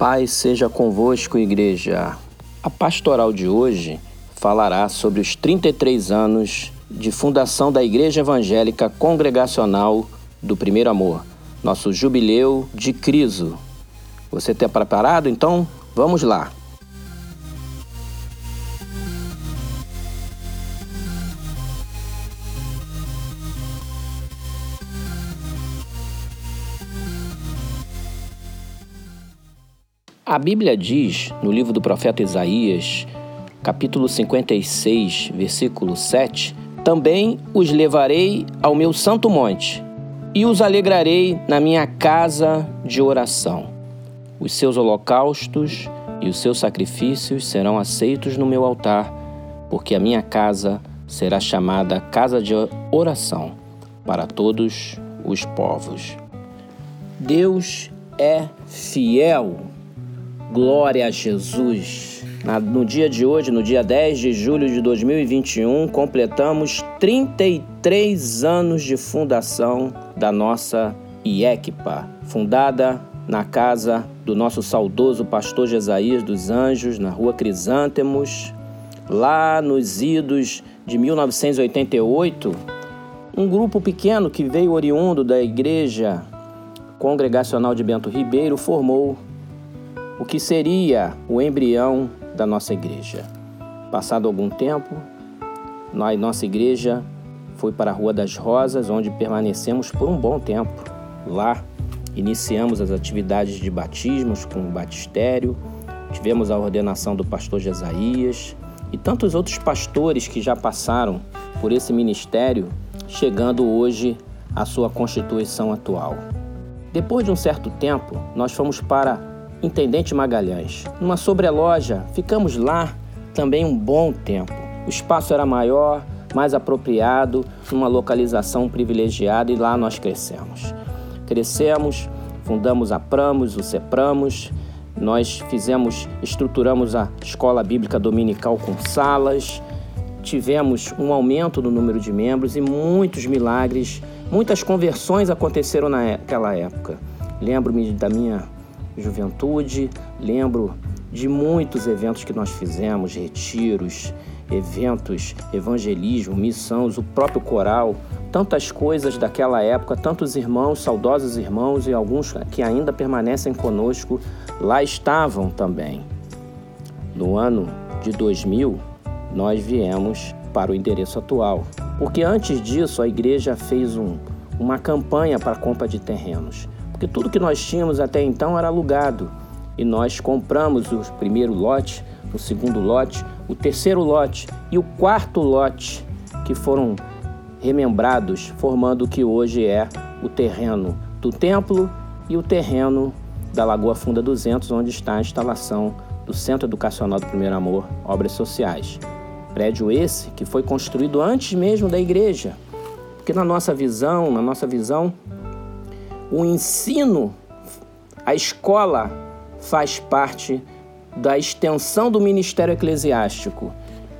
paz seja convosco, igreja. A pastoral de hoje falará sobre os 33 anos de fundação da Igreja Evangélica Congregacional do Primeiro Amor, nosso jubileu de Cristo. Você está preparado? Então, vamos lá. A Bíblia diz, no livro do profeta Isaías, capítulo 56, versículo 7, também os levarei ao meu santo monte e os alegrarei na minha casa de oração. Os seus holocaustos e os seus sacrifícios serão aceitos no meu altar, porque a minha casa será chamada casa de oração para todos os povos. Deus é fiel. Glória a Jesus! No dia de hoje, no dia 10 de julho de 2021, completamos 33 anos de fundação da nossa IECPA, fundada na casa do nosso saudoso pastor Jesaías dos Anjos, na rua Crisântemos, lá nos idos de 1988. Um grupo pequeno que veio oriundo da igreja congregacional de Bento Ribeiro formou o que seria o embrião da nossa igreja. Passado algum tempo, nós, nossa igreja foi para a Rua das Rosas, onde permanecemos por um bom tempo. Lá iniciamos as atividades de batismos com o batistério, tivemos a ordenação do pastor Jesaías e tantos outros pastores que já passaram por esse ministério, chegando hoje à sua constituição atual. Depois de um certo tempo, nós fomos para Intendente Magalhães. Numa sobreloja, ficamos lá também um bom tempo. O espaço era maior, mais apropriado, numa localização privilegiada e lá nós crescemos. Crescemos, fundamos a Pramos, o Cepramos, nós fizemos, estruturamos a escola bíblica dominical com salas, tivemos um aumento no número de membros e muitos milagres, muitas conversões aconteceram naquela época. Lembro-me da minha juventude, lembro de muitos eventos que nós fizemos, retiros, eventos, evangelismo, missões, o próprio coral, tantas coisas daquela época, tantos irmãos, saudosos irmãos e alguns que ainda permanecem conosco lá estavam também. No ano de 2000, nós viemos para o endereço atual, porque antes disso a igreja fez um, uma campanha para a compra de terrenos porque tudo que nós tínhamos até então era alugado. E nós compramos o primeiro lote, o segundo lote, o terceiro lote e o quarto lote, que foram remembrados, formando o que hoje é o terreno do templo e o terreno da Lagoa Funda 200, onde está a instalação do Centro Educacional do Primeiro Amor, Obras Sociais. Prédio esse que foi construído antes mesmo da igreja. Porque na nossa visão, na nossa visão, o ensino, a escola faz parte da extensão do ministério eclesiástico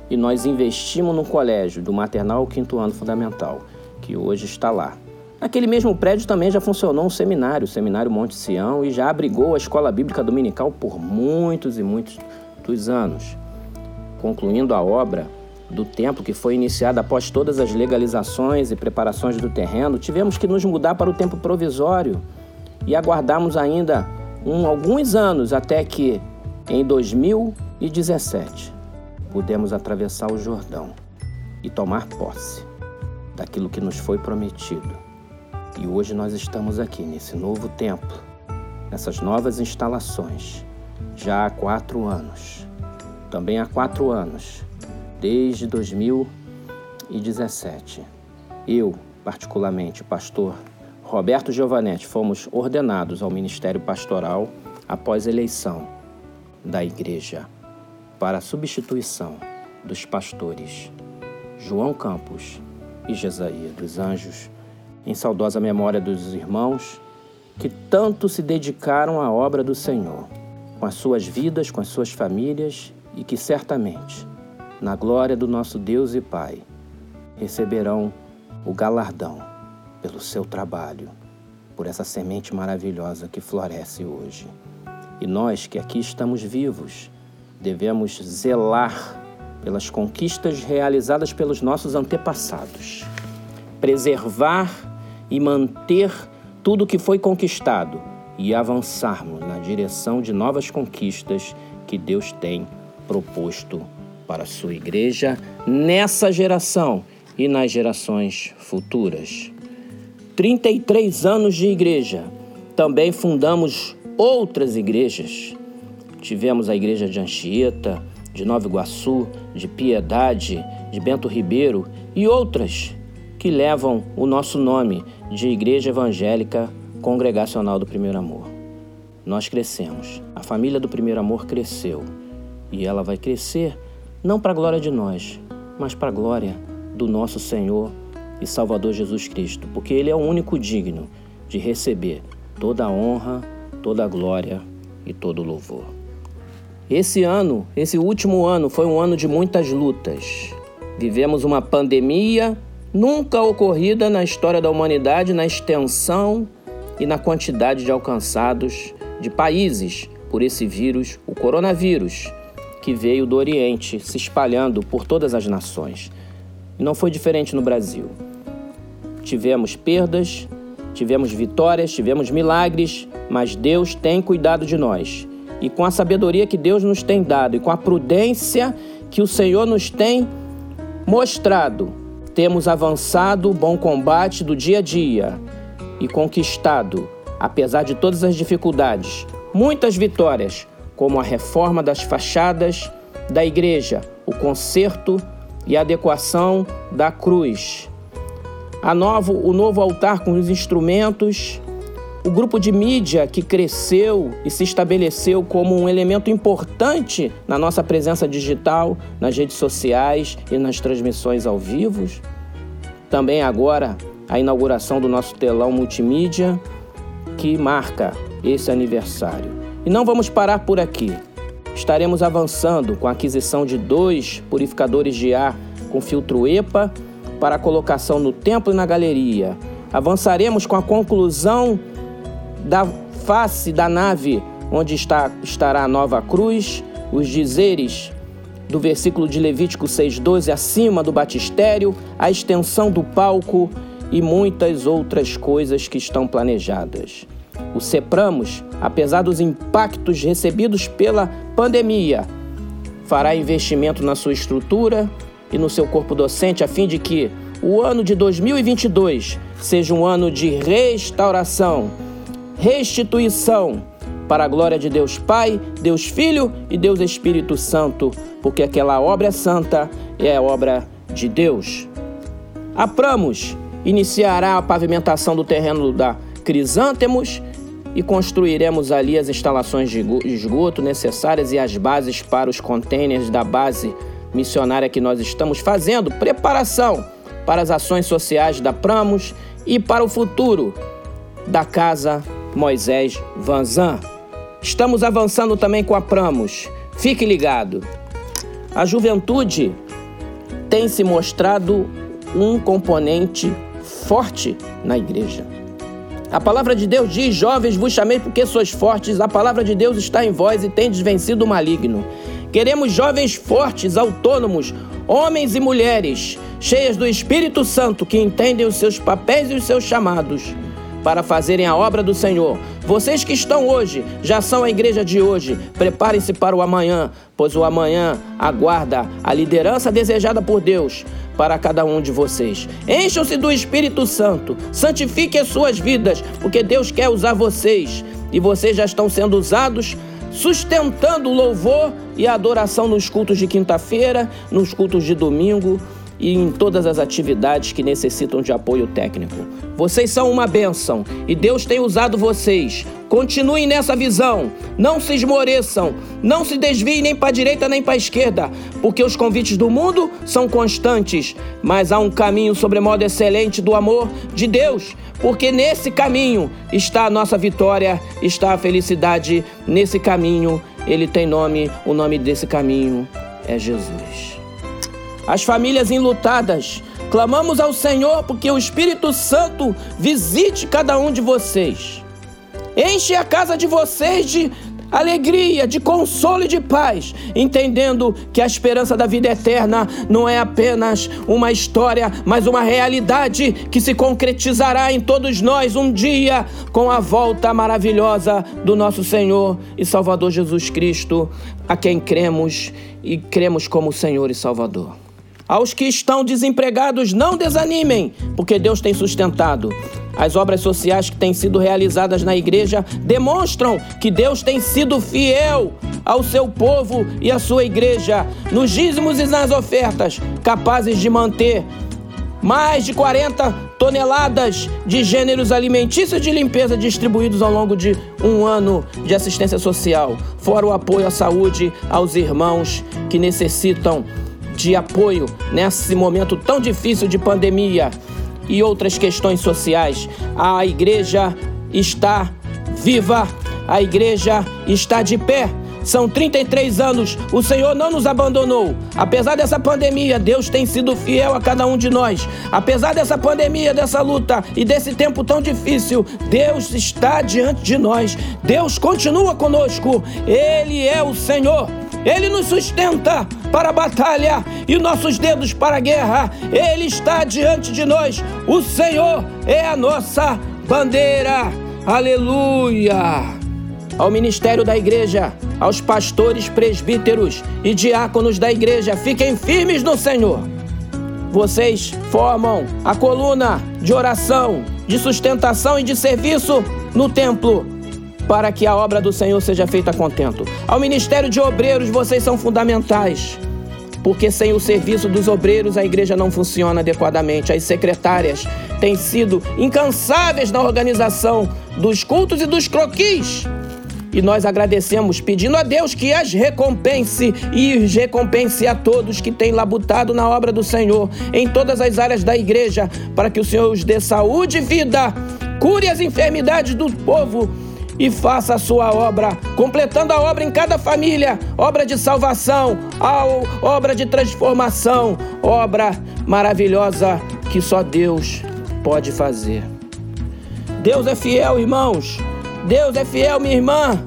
e nós investimos no colégio, do maternal ao quinto ano fundamental, que hoje está lá. Naquele mesmo prédio também já funcionou um seminário, o Seminário Monte Sião, e já abrigou a escola bíblica dominical por muitos e muitos anos. Concluindo a obra, do templo que foi iniciada após todas as legalizações e preparações do terreno, tivemos que nos mudar para o templo provisório e aguardamos ainda um, alguns anos até que, em 2017, pudemos atravessar o Jordão e tomar posse daquilo que nos foi prometido. E hoje nós estamos aqui nesse novo templo, nessas novas instalações, já há quatro anos. Também há quatro anos desde 2017. Eu, particularmente, pastor Roberto Giovanetti, fomos ordenados ao ministério pastoral após eleição da igreja para a substituição dos pastores João Campos e Jesaía dos Anjos, em saudosa memória dos irmãos que tanto se dedicaram à obra do Senhor, com as suas vidas, com as suas famílias e que certamente na glória do nosso Deus e Pai, receberão o galardão pelo seu trabalho, por essa semente maravilhosa que floresce hoje. E nós que aqui estamos vivos, devemos zelar pelas conquistas realizadas pelos nossos antepassados, preservar e manter tudo que foi conquistado e avançarmos na direção de novas conquistas que Deus tem proposto para a sua igreja nessa geração e nas gerações futuras. 33 anos de igreja. Também fundamos outras igrejas. Tivemos a igreja de Anchieta, de Nova Iguaçu, de Piedade, de Bento Ribeiro e outras que levam o nosso nome de Igreja Evangélica Congregacional do Primeiro Amor. Nós crescemos, a família do Primeiro Amor cresceu e ela vai crescer não para a glória de nós, mas para a glória do nosso Senhor e Salvador Jesus Cristo, porque Ele é o único digno de receber toda a honra, toda a glória e todo o louvor. Esse ano, esse último ano, foi um ano de muitas lutas. Vivemos uma pandemia nunca ocorrida na história da humanidade na extensão e na quantidade de alcançados de países por esse vírus, o coronavírus, que veio do Oriente, se espalhando por todas as nações. E não foi diferente no Brasil. Tivemos perdas, tivemos vitórias, tivemos milagres, mas Deus tem cuidado de nós e com a sabedoria que Deus nos tem dado e com a prudência que o Senhor nos tem mostrado, temos avançado o bom combate do dia a dia e conquistado, apesar de todas as dificuldades, muitas vitórias, como a reforma das fachadas da igreja, o conserto e adequação da cruz. A novo, o novo altar com os instrumentos o grupo de mídia que cresceu e se estabeleceu como um elemento importante na nossa presença digital, nas redes sociais e nas transmissões ao vivo. Também agora a inauguração do nosso telão multimídia que marca esse aniversário. E não vamos parar por aqui. Estaremos avançando com a aquisição de dois purificadores de ar com filtro EPA para a colocação no templo e na galeria. Avançaremos com a conclusão da face da nave onde está, estará a nova cruz, os dizeres do versículo de Levítico 6,12 acima do batistério, a extensão do palco e muitas outras coisas que estão planejadas. O Sepramos, apesar dos impactos recebidos pela pandemia, fará investimento na sua estrutura e no seu corpo docente a fim de que o ano de 2022 seja um ano de restauração restituição para a glória de Deus Pai, Deus Filho e Deus Espírito Santo, porque aquela obra é santa e é obra de Deus. A Pramos iniciará a pavimentação do terreno da Crisântemos e construiremos ali as instalações de esgoto necessárias e as bases para os contêineres da base missionária que nós estamos fazendo, preparação para as ações sociais da Pramos e para o futuro da Casa Moisés Vanzan. Estamos avançando também com a Pramos. Fique ligado. A juventude tem se mostrado um componente forte na igreja. A palavra de Deus diz: Jovens, vos chamei porque sois fortes, a palavra de Deus está em vós e tendes vencido o maligno. Queremos jovens fortes, autônomos, homens e mulheres, cheias do Espírito Santo, que entendem os seus papéis e os seus chamados para fazerem a obra do Senhor. Vocês que estão hoje, já são a igreja de hoje, preparem-se para o amanhã, pois o amanhã aguarda a liderança desejada por Deus para cada um de vocês. Encham-se do Espírito Santo, santifiquem as suas vidas, porque Deus quer usar vocês e vocês já estão sendo usados sustentando o louvor e a adoração nos cultos de quinta-feira, nos cultos de domingo e em todas as atividades que necessitam de apoio técnico. Vocês são uma bênção e Deus tem usado vocês. Continuem nessa visão, não se esmoreçam, não se desviem nem para a direita nem para a esquerda, porque os convites do mundo são constantes, mas há um caminho sobremodo excelente do amor de Deus, porque nesse caminho está a nossa vitória, está a felicidade. Nesse caminho, ele tem nome, o nome desse caminho é Jesus as famílias enlutadas. Clamamos ao Senhor porque o Espírito Santo visite cada um de vocês. Enche a casa de vocês de alegria, de consolo e de paz, entendendo que a esperança da vida eterna não é apenas uma história, mas uma realidade que se concretizará em todos nós um dia com a volta maravilhosa do nosso Senhor e Salvador Jesus Cristo, a quem cremos e cremos como Senhor e Salvador. Aos que estão desempregados, não desanimem, porque Deus tem sustentado. As obras sociais que têm sido realizadas na igreja demonstram que Deus tem sido fiel ao seu povo e à sua igreja, nos dízimos e nas ofertas, capazes de manter mais de 40 toneladas de gêneros alimentícios de limpeza distribuídos ao longo de um ano de assistência social, fora o apoio à saúde aos irmãos que necessitam de apoio nesse momento tão difícil de pandemia e outras questões sociais. A igreja está viva, a igreja está de pé. São 33 anos, o Senhor não nos abandonou. Apesar dessa pandemia, Deus tem sido fiel a cada um de nós. Apesar dessa pandemia, dessa luta e desse tempo tão difícil, Deus está diante de nós. Deus continua conosco. Ele é o Senhor. Ele nos sustenta para a batalha e nossos dedos para a guerra. Ele está diante de nós. O Senhor é a nossa bandeira. Aleluia! Ao ministério da igreja, aos pastores, presbíteros e diáconos da igreja, fiquem firmes no Senhor. Vocês formam a coluna de oração, de sustentação e de serviço no templo para que a obra do Senhor seja feita contento. Ao ministério de obreiros, vocês são fundamentais. Porque sem o serviço dos obreiros a igreja não funciona adequadamente. As secretárias têm sido incansáveis na organização dos cultos e dos croquis. E nós agradecemos, pedindo a Deus que as recompense e recompense a todos que têm labutado na obra do Senhor em todas as áreas da igreja, para que o Senhor os dê saúde e vida, cure as enfermidades do povo e faça a sua obra, completando a obra em cada família, obra de salvação, obra de transformação, obra maravilhosa que só Deus pode fazer. Deus é fiel, irmãos. Deus é fiel, minha irmã.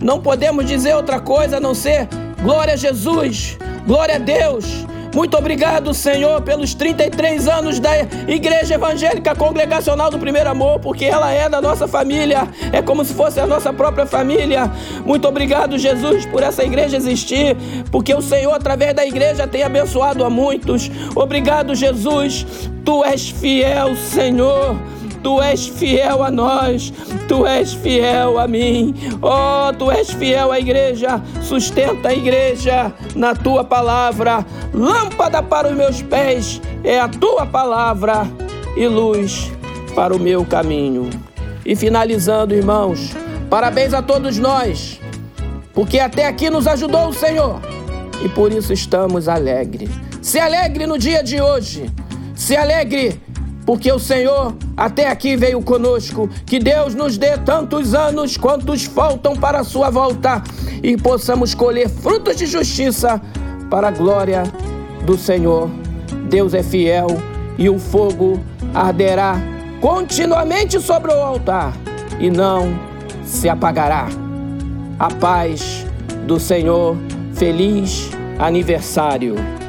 Não podemos dizer outra coisa a não ser glória a Jesus, glória a Deus. Muito obrigado, Senhor, pelos 33 anos da Igreja Evangélica Congregacional do Primeiro Amor, porque ela é da nossa família, é como se fosse a nossa própria família. Muito obrigado, Jesus, por essa igreja existir, porque o Senhor, através da igreja, tem abençoado a muitos. Obrigado, Jesus, tu és fiel, Senhor. Tu és fiel a nós, tu és fiel a mim. Oh, tu és fiel à igreja. Sustenta a igreja na tua palavra. Lâmpada para os meus pés é a tua palavra e luz para o meu caminho. E finalizando, irmãos, parabéns a todos nós, porque até aqui nos ajudou o Senhor e por isso estamos alegres. Se alegre no dia de hoje, se alegre porque o Senhor até aqui veio conosco. Que Deus nos dê tantos anos quantos faltam para a sua volta e possamos colher frutos de justiça para a glória do Senhor. Deus é fiel e o fogo arderá continuamente sobre o altar e não se apagará. A paz do Senhor, feliz aniversário.